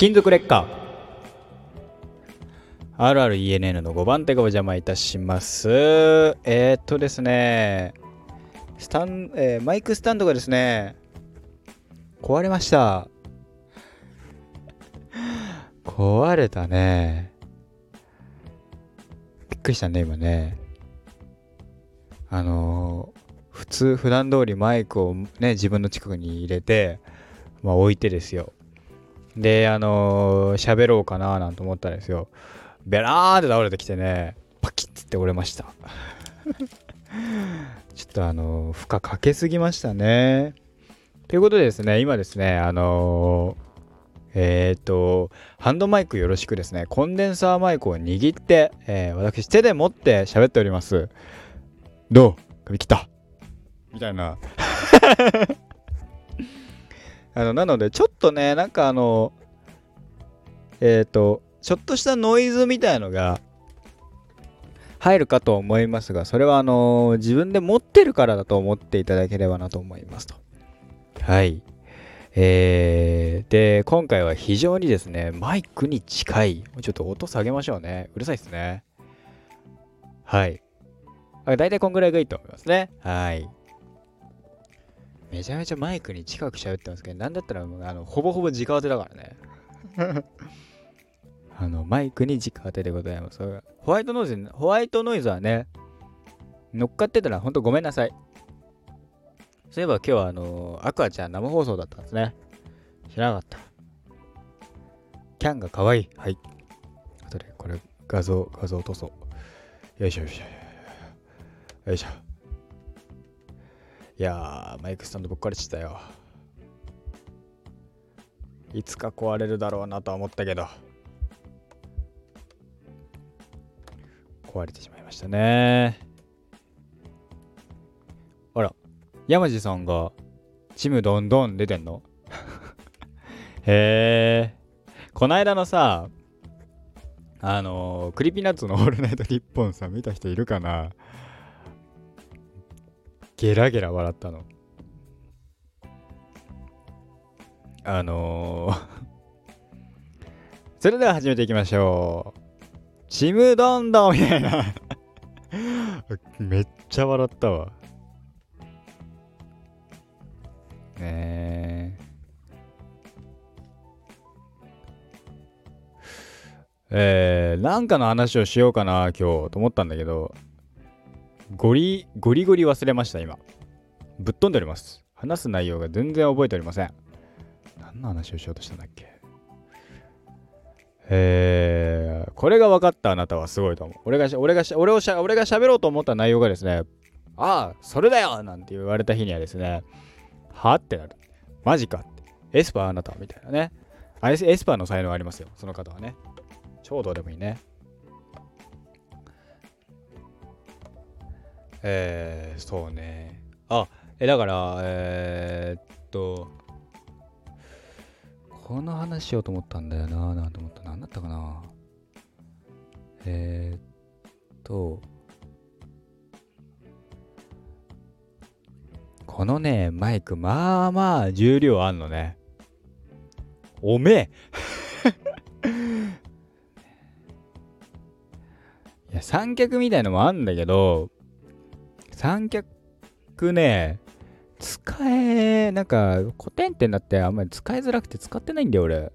金属劣化。RRENN の5番手がお邪魔いたします。えー、っとですね。スタン、えー、マイクスタンドがですね壊れました。壊れたね。びっくりしたね今ね。あのー、普通普段通りマイクをね自分の近くに入れてまあ置いてですよ。で、あのー、喋ろうかななんて思ったんですよ。ベラーって倒れてきてね、パキッつって折れました。ちょっとあのー、負荷かけすぎましたね。ということでですね、今ですね、あのー、えっ、と、ハンドマイクよろしくですね、コンデンサーマイクを握って、え、私手で持って喋っております。どう？髪切ったみたいなあのなのでちょっとねなんかあのえっ、ー、とちょっとしたノイズみたいのが入るかと思いますがそれはあの自分で持ってるからだと思っていただければなと思いますと。はい。えー、で今回は非常にですねマイクに近い。ちょっと音下げましょうね。うるさいですね。はい。だいたいこんぐらいがいいと思いますね。はい。めちゃめちゃマイクに近く喋ってますけど、なんだったら、あの、ほぼほぼ直当てだからね。あの、マイクに直当てでございます。ホワイトノイズ、ホワイトノイズはね、乗っかってたらほんとごめんなさい。そういえば今日はあの、アクアちゃん生放送だったんですね。知らなかった。キャンが可愛い。はい。あとでこれ画像、画像落とそう。よいしょよいしょ。よいしょ。いやー、マイクスタンドぶっ壊れちゃったよ。いつか壊れるだろうなとは思ったけど。壊れてしまいましたね。あら、山地さんがチムどんどん出てんの？へえ。こないだのさ、あのー、クリピナッツのオールナイトニッポンさん見た人いるかな？ゲラゲラ笑ったの。あのー それでは始めていきましょう。ちむどんどんみたいなめっちゃ笑ったわ。ねえ。えー、なんかの話をしようかな、今日、と思ったんだけど、ゴリ、ゴリゴリ忘れました、今。ぶっ飛んでおります。話す内容が全然覚えておりません。何の話をしようとしたんだっけえー、これが分かったあなたはすごいと思う。俺が、俺が、俺をしゃ、俺が喋ろうと思った内容がですね、ああ、それだよなんて言われた日にはですね、はってなる。マジかって。エスパーあなたみたいなね。あエスパーの才能ありますよ、その方はね。超どうでもいいね。えー、そうね。あ、え、だから、えー、っと、この話しようと思ったんだよな、なんて思った。何だったかな。えー、っと、このね、マイク、まあまあ重量あんのね。おめえ いや、三脚みたいのもあんだけど、三脚ね、使え、なんか、古典ってなってあんまり使いづらくて使ってないんだよ、俺。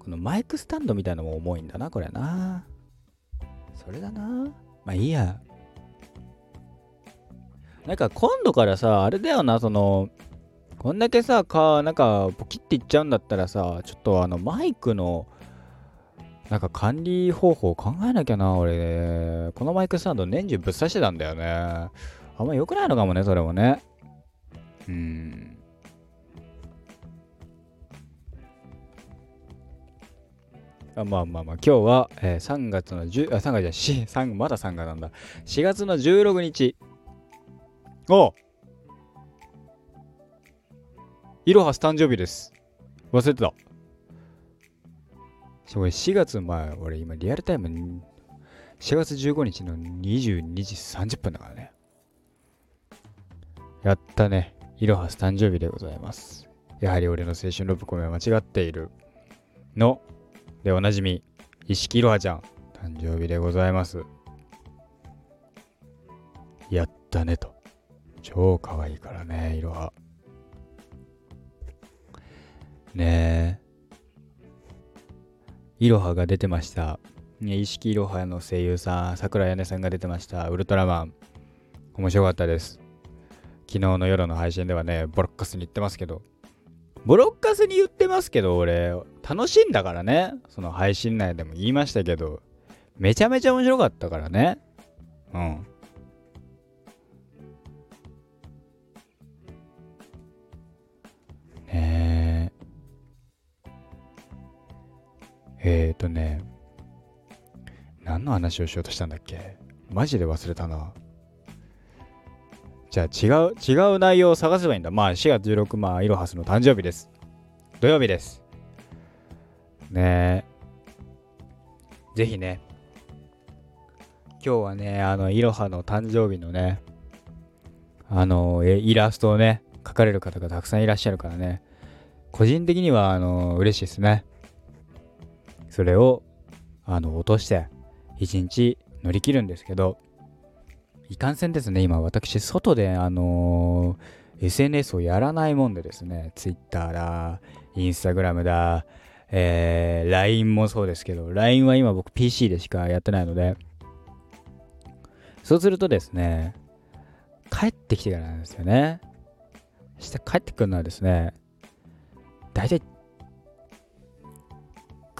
このマイクスタンドみたいなのも重いんだな、これな。それだな。まあいいや。なんか今度からさ、あれだよな、その、こんだけさ、か、なんか、ポキっていっちゃうんだったらさ、ちょっとあの、マイクの、なんか管理方法考えなきゃな、俺。このマイクスタンド年中ぶっ刺してたんだよね。あんま良くないのかもね、それもね。うん。あまあまあまあ、今日は、えー、3月の10、あ、3月じゃ、し3、まだ3月なんだ。4月の16日。おいろはス誕生日です。忘れてた。そこ4月、まあ、俺今リアルタイム4月15日の22時30分だからね。やったね。いろはす誕生日でございます。やはり俺の青春ロブコメは間違っているのでおなじみ石木いろはちゃん誕生日でございますやったねと超可愛いからねいろはねえいろはが出てました。意識いろはの声優さん桜屋根さんが出てました。ウルトラマン。面白かったです。昨日の夜の配信ではねボロッカスに言ってますけど。ボロッカスに言ってますけど俺楽しいんだからね。その配信内でも言いましたけど。めちゃめちゃ面白かったからね。うん。ええーとね何の話をしようとしたんだっけ？マジで忘れたなじゃあ違う、違う内容を探せばいいんだ。まあ4月16、まあイロハスの誕生日です。土曜日です。ねえ。ぜひね、今日はね、あの、イロハの誕生日のね、あの、イラストをね、描かれる方がたくさんいらっしゃるからね、個人的には、あの、嬉しいですね。それを、あの、落として、一日乗り切るんですけど、いかんせんですね、今私、外で、あのー、SNS をやらないもんでですね、Twitter だ、Instagram だ、えー、LINE もそうですけど、LINE は今僕 PC でしかやってないので、そうするとですね、帰ってきてからなんですよね。して帰ってくるのはですね、大体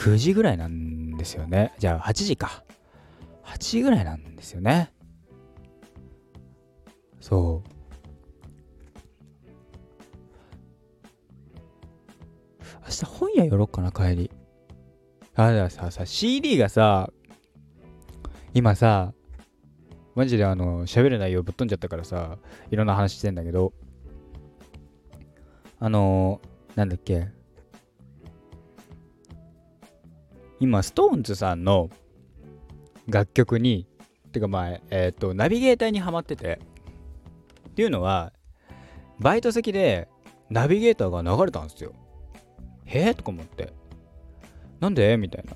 9時ぐらいなんですよね。じゃあ8時か。8時ぐらいなんですよね。そう明日本屋寄ろっかな帰りあだささ CD がさ今さマジであの喋る内容ぶっ飛んじゃったからさいろんな話してんだけどあのなんだっけ今 SixTONES さんの楽曲にてかまあえっ、ー、とナビゲーターにはまっててっていうのは、バイト先でナビゲーターが流れたんですよ。へえとか思って。なんで？みたいな。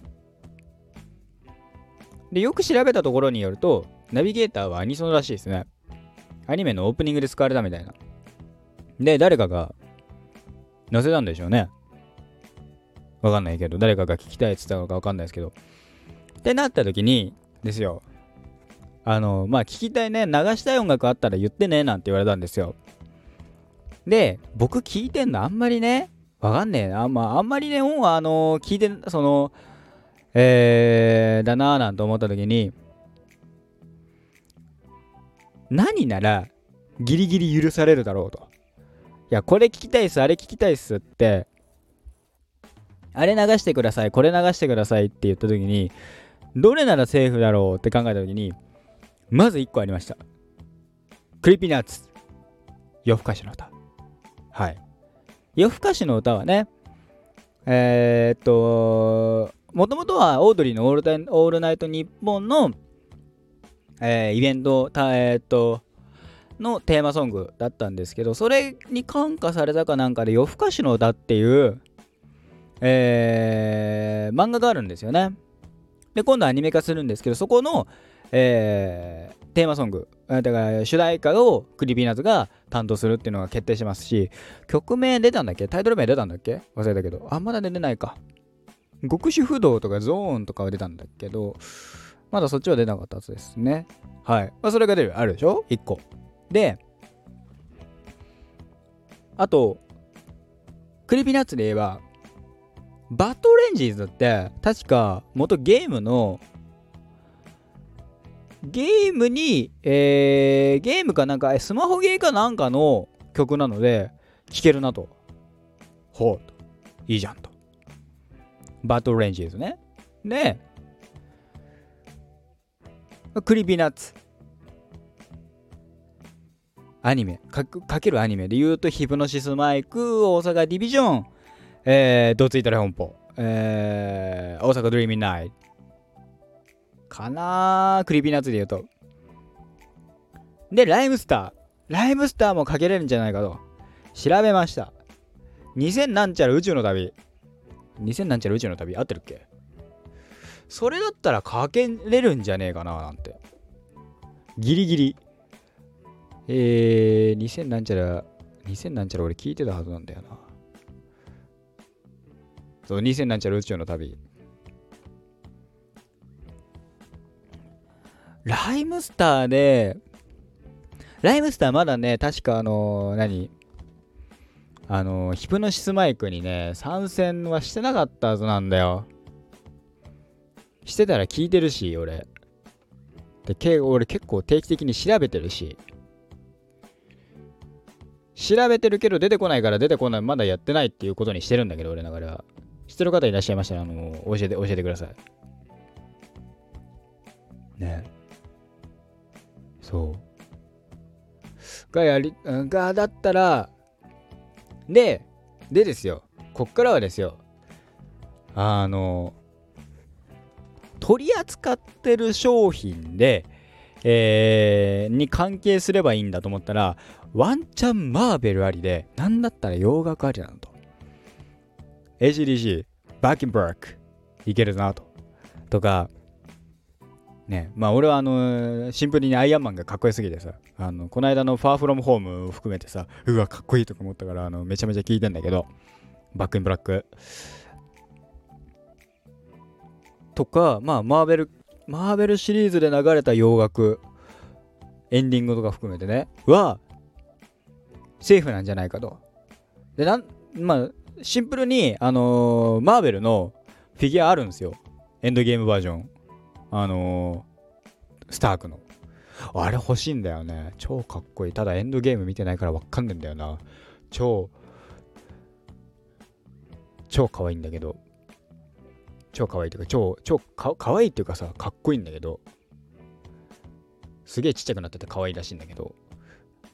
で、よく調べたところによると、ナビゲーターはアニソンらしいですね。アニメのオープニングで使われたみたいな。で、誰かが載せたんでしょうね。わかんないけど、誰かが聞きたいって言ったのかわかんないですけど。ってなった時に、ですよ。あの、まあ、聞きたいね、流したい音楽あったら言ってね、なんて言われたんですよ。で、僕聞いてんのあんまりね、わかんねえな。まあ、あんまりね、音は、あの、聞いて、その、えー、だなぁなんて思った時に、何なら、ギリギリ許されるだろうと。いや、これ聞きたいっす、あれ聞きたいっすって、あれ流してください、これ流してくださいって言った時に、どれならセーフだろうって考えた時に、まず1個ありました。 Creepy Nuts。よふかしのうた。はい。よふかしのうたはね、えー、っと、もともとはオードリーのオールオールナイトニッポンの、えー、イベント、えー、っと、のテーマソングだったんですけど、それに感化されたかなんかでよふかしのうたっていう、えー、漫画があるんですよね。で、今度アニメ化するんですけど、そこの、えー、テーマソング、だから主題歌を Creepy Nuts が担当するっていうのが決定しますし、曲名出たんだっけ？タイトル名出たんだっけ？忘れたけど。あ、まだ出てないか。極主夫道とかゾーンとかは出たんだけど、まだそっちは出なかったはずですね。はい。まあ、それが出る。あるでしょ ?1 個。で、あと、 Creepy Nuts で言えば、 Bad Orangez って確か元ゲームのゲームに、えー、ゲームかなんか、スマホゲーかなんかの曲なので、聴けるなと。ほう。いいじゃんと。 Bad Orangez ですね。で、 Creepy Nuts。アニメか、かけるアニメで言うと、ヒプノシスマイク、大阪ディビジョン、えー、どついたれ本舗、えー、大阪 dreamin' night、かな Creepy Nuts で言うと。で、ライムスター。ライムスターもかけれるんじゃないかと。調べました。2000なんちゃら宇宙の旅。2000なんちゃら宇宙の旅？合ってるっけ？それだったらかけれるんじゃねえかななんて。ギリギリ。えー、2000なんちゃら、2000なんちゃら俺聞いてたはずなんだよな。そう、2000なんちゃら宇宙の旅。ライムスターで、ライムスターまだね、確かあのー、何？あのー、ヒプノシスマイクにね、参戦はしてなかったはずなんだよ。してたら聞いてるし、俺。で、け俺結構定期的に調べてるし。調べてるけど出てこないから出てこない、まだやってないっていうことにしてるんだけど、俺ながら。知ってる方いらっしゃいましたら、あの、教えて、教えてください。ねそう。がやり、が、だったら、で、でですよ。こっからはですよ。あの、取り扱ってる商品で、えー、に関係すればいいんだと思ったら、ワンチャンマーベルありで、なんだったら洋楽ありなのと。ACDC、バーキンブラック、いけるなと。とか、ね、まあ俺はあのシンプルにアイアンマンがかっこよすぎてさ、あのこの間のファーフロムホームを含めてさ、うわ、かっこいいとか思ったから、あのめちゃめちゃ聞いてんだけど、バックインブラック。とか、まあマーベル、マーベルシリーズで流れた洋楽、エンディングとか含めてね、は、セーフなんじゃないかと。で、なん、まあ、シンプルに、あのー、マーベルのフィギュアあるんですよ。エンドゲームバージョン。あのー、スタークの。あれ欲しいんだよね。超かっこいい。ただエンドゲーム見てないからわかんねえんだよな。超、超可愛いんだけど。超可愛いというか、超、超か可愛いっていうかさ、かっこいいんだけど。すげえちっちゃくなってて可愛いらしいんだけど。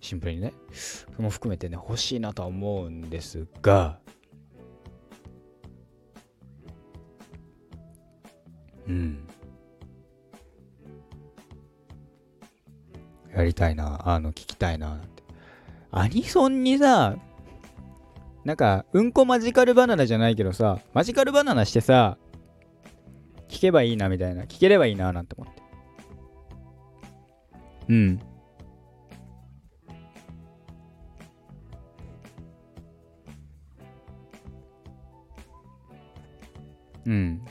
シンプルにね。それも含めてね、欲しいなとは思うんですが、うん。やりたいな、あの、聞きたいな、なんて。アニソンにさ、なんか、うんこマジカルバナナじゃないけどさ、マジカルバナナしてさ、聞けばいいな、みたいな。聞ければいいな、なんて思って。うん。うん。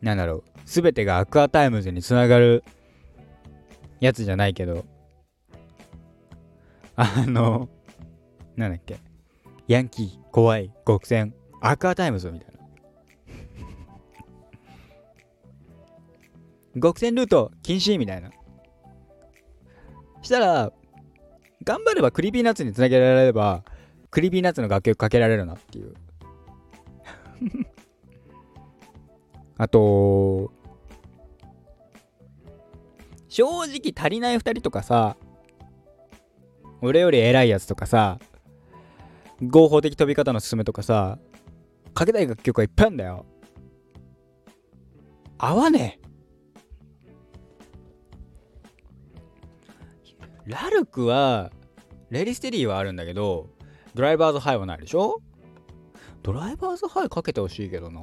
なんだろう。すべてが Aqua Timez につながるやつじゃないけど、あの、なんだっけ。ヤンキー、怖い、ごくせん、 Aqua Timez みたいな。ごくせんルート禁止みたいな。したら、頑張れば Creepy Nuts につなげられれば、 Creepy Nuts の楽曲かけられるなっていう。あと、正直足りない2人とかさ、俺より偉いやつとかさ、合法的飛び方のすすめとかさ、かけたい楽曲はいっぱいあるんだよ。合わねえ。ラルクは、レディステリーはあるんだけど、ドライバーズハイはないでしょ？ドライバーズハイかけてほしいけどな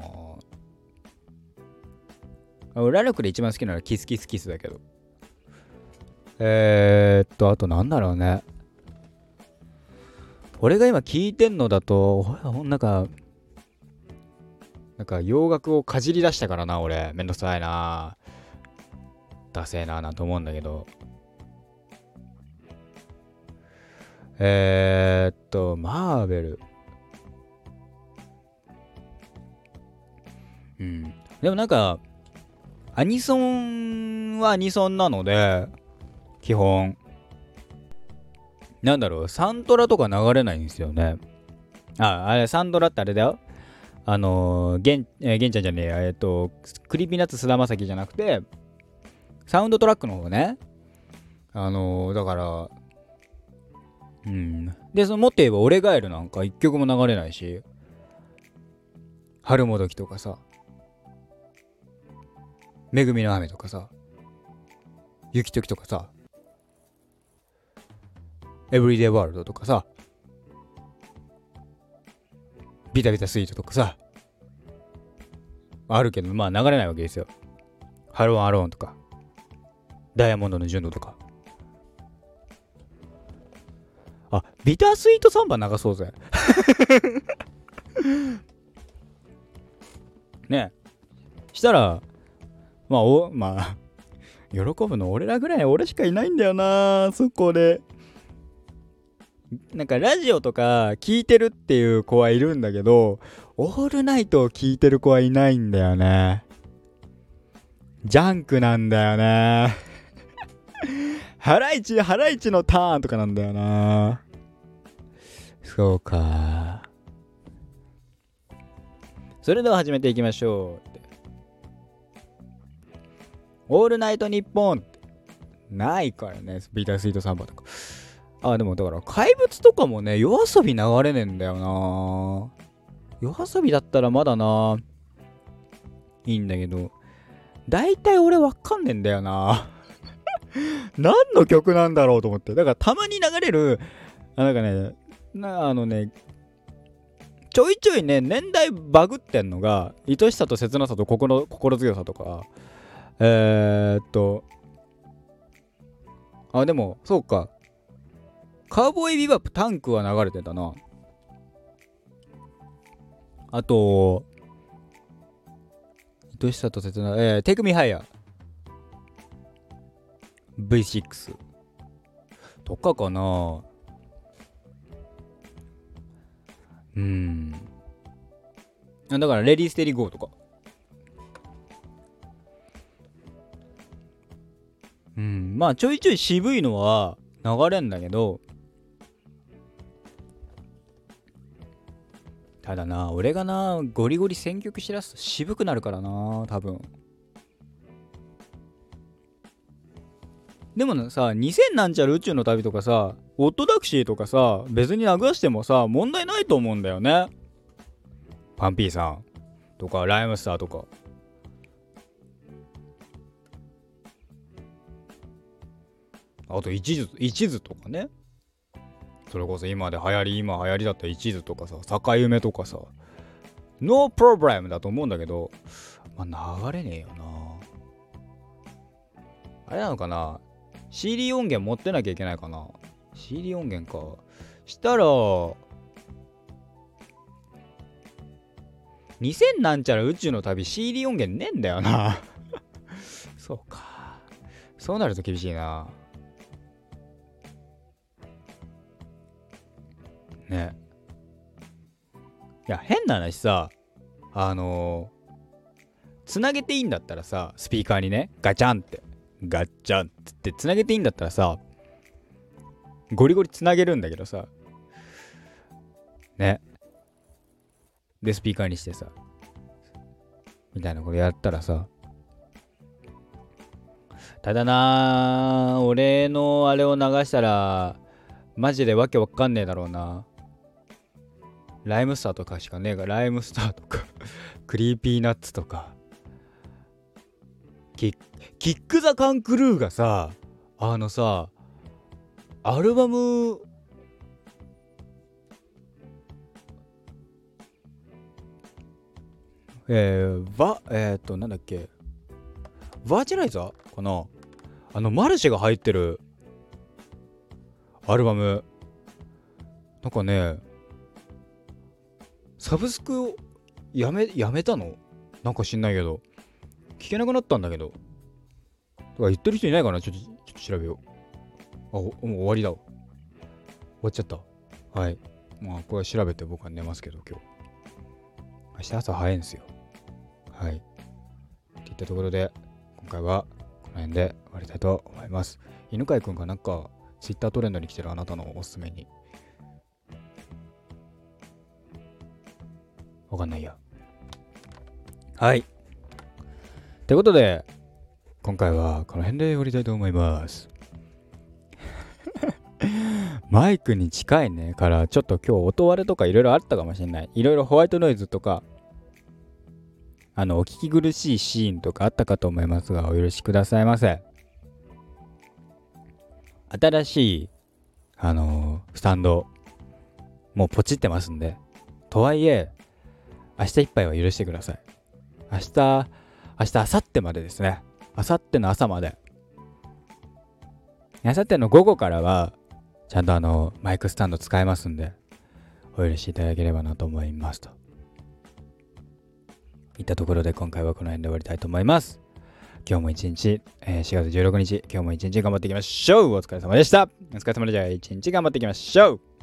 ラルクで一番好きなのはキスキスキスだけど。えー、っと、あとなんだろうね。俺が今聞いてんのだと、なんか、なんか洋楽をかじり出したからな、俺。めんどくさいな。ダセえな、なんて思うんだけど。えー、っと、マーベル。うん。でもなんか、アニソンはアニソンなので、基本。なんだろう、サントラとか流れないんですよね。あ、あれ、サントラってあれだよ。あのー、ゲン、えー、ゲンちゃんじゃねえや、えっ、ー、と、 Creepy Nuts 菅田将暉じゃなくて、サウンドトラックの方ね。あのー、だから、うん。で、そのもっと言えば、俺ガイルなんか一曲も流れないし、春擬きとかさ、恵みの雨とかさ、雪時とかさ、エブリデイワールドとかさ、ビタビタスイートとかさ、あるけど、まあ流れないわけですよ。ハローンアローンとか、ダイヤモンドの純度とか。あ、ビタースイートサンバ流そうぜ。ねしたら、まあ、お、まあ、喜ぶの俺らぐらい俺しかいないんだよなそこで。なんかラジオとか聞いてるっていう子はいるんだけど、オールナイトを聞いてる子はいないんだよね。ジャンクなんだよね。ハライチ、ハライチのターンとかなんだよな。そうか。それでは始めていきましょう。オールナイトニッポン。ないからね、ビータースイートサンバとか。あ、でもだから怪物とかもね、夜遊び流れねえんだよな。夜遊びだったらまだな。いいんだけど、大体俺わかんねえんだよな。何の曲なんだろうと思って。だからたまに流れる、あなんかね、なあのね、ちょいちょいね、年代バグってんのが、愛しさと切なさと心心強さとか、えー、っと、あ、でも、そうか。カウボーイビバップタンクは流れてたな。あと、愛しさと切な、えー、Take Me Higher。V6 とかかなうんだからレディーステリーゴーとかうん。まあちょいちょい渋いのは流れんだけどただな俺がなゴリゴリ選曲しらすと渋くなるからな多分。でもさ2000なんちゃら宇宙の旅とかさオットタクシーとかさ別に流してもさ問題ないと思うんだよね。パンピーさんとかライムスターとか。あと一途一途とかね。それこそ今で流行り今流行りだった一途とかさ境梅とかさノープロブレムだと思うんだけどまあ流れねえよな。あれなのかな？CD 音源持ってなきゃいけないかな？CD 音源か。したら2000なんちゃら宇宙の旅 CD 音源ねえんだよな。そうか。そうなると厳しいな。ね。いや変な話さあのー、つなげていいんだったらさスピーカーにねガチャンってガッチャンってつなげていいんだったらさゴリゴリつなげるんだけどさね。でスピーカーにしてさみたいなことやったらさただな俺のあれを流したらマジでわけわかんねえだろうな。ライムスターとかしかねえがライムスターとか。クリーピーナッツとか。キッキック・ザ・カン・クルーがさあのさアルバムえー、バえー、っとなんだっけ。バーチャライザーかな？あのマルシェが入ってるアルバム。なんかねサブスクをやめやめたの？なんか知んないけど。聞けなくなったんだけど。とか言ってる人いないかな？ちょっとちょっと調べよう。あもう終わりだ。終わっちゃった。はい。まあこれ調べて僕は寝ますけど今日。明日朝早いんですよ。はい。っていったところで今回はこの辺で終わりたいと思います。犬飼くんがなんか Twitter トレンドに来てるあなたのおすすめにわかんないや。はい。ってことで今回はこの辺で終わりたいと思います。マイクに近いね。からちょっと今日音割れとかいろいろあったかもしれない。いろいろホワイトノイズとかあのお聞き苦しいシーンとかあったかと思いますがお許しくださいませ。新しいあのースタンド、もうポチってますんで、とはいえ、明日いっぱいは許してください。明日、明日、明後日までですね。明後日の朝まで。明後日の午後からは、ちゃんとあの、マイクスタンド使えますんで、お許しいただければなと思いますと。いったところで今回はこの辺で終わりたいと思います。今日も一日、えー4月16日、今日も一日頑張っていきましょうお疲れ様でしたお疲れ様でじゃあ一日頑張っていきましょう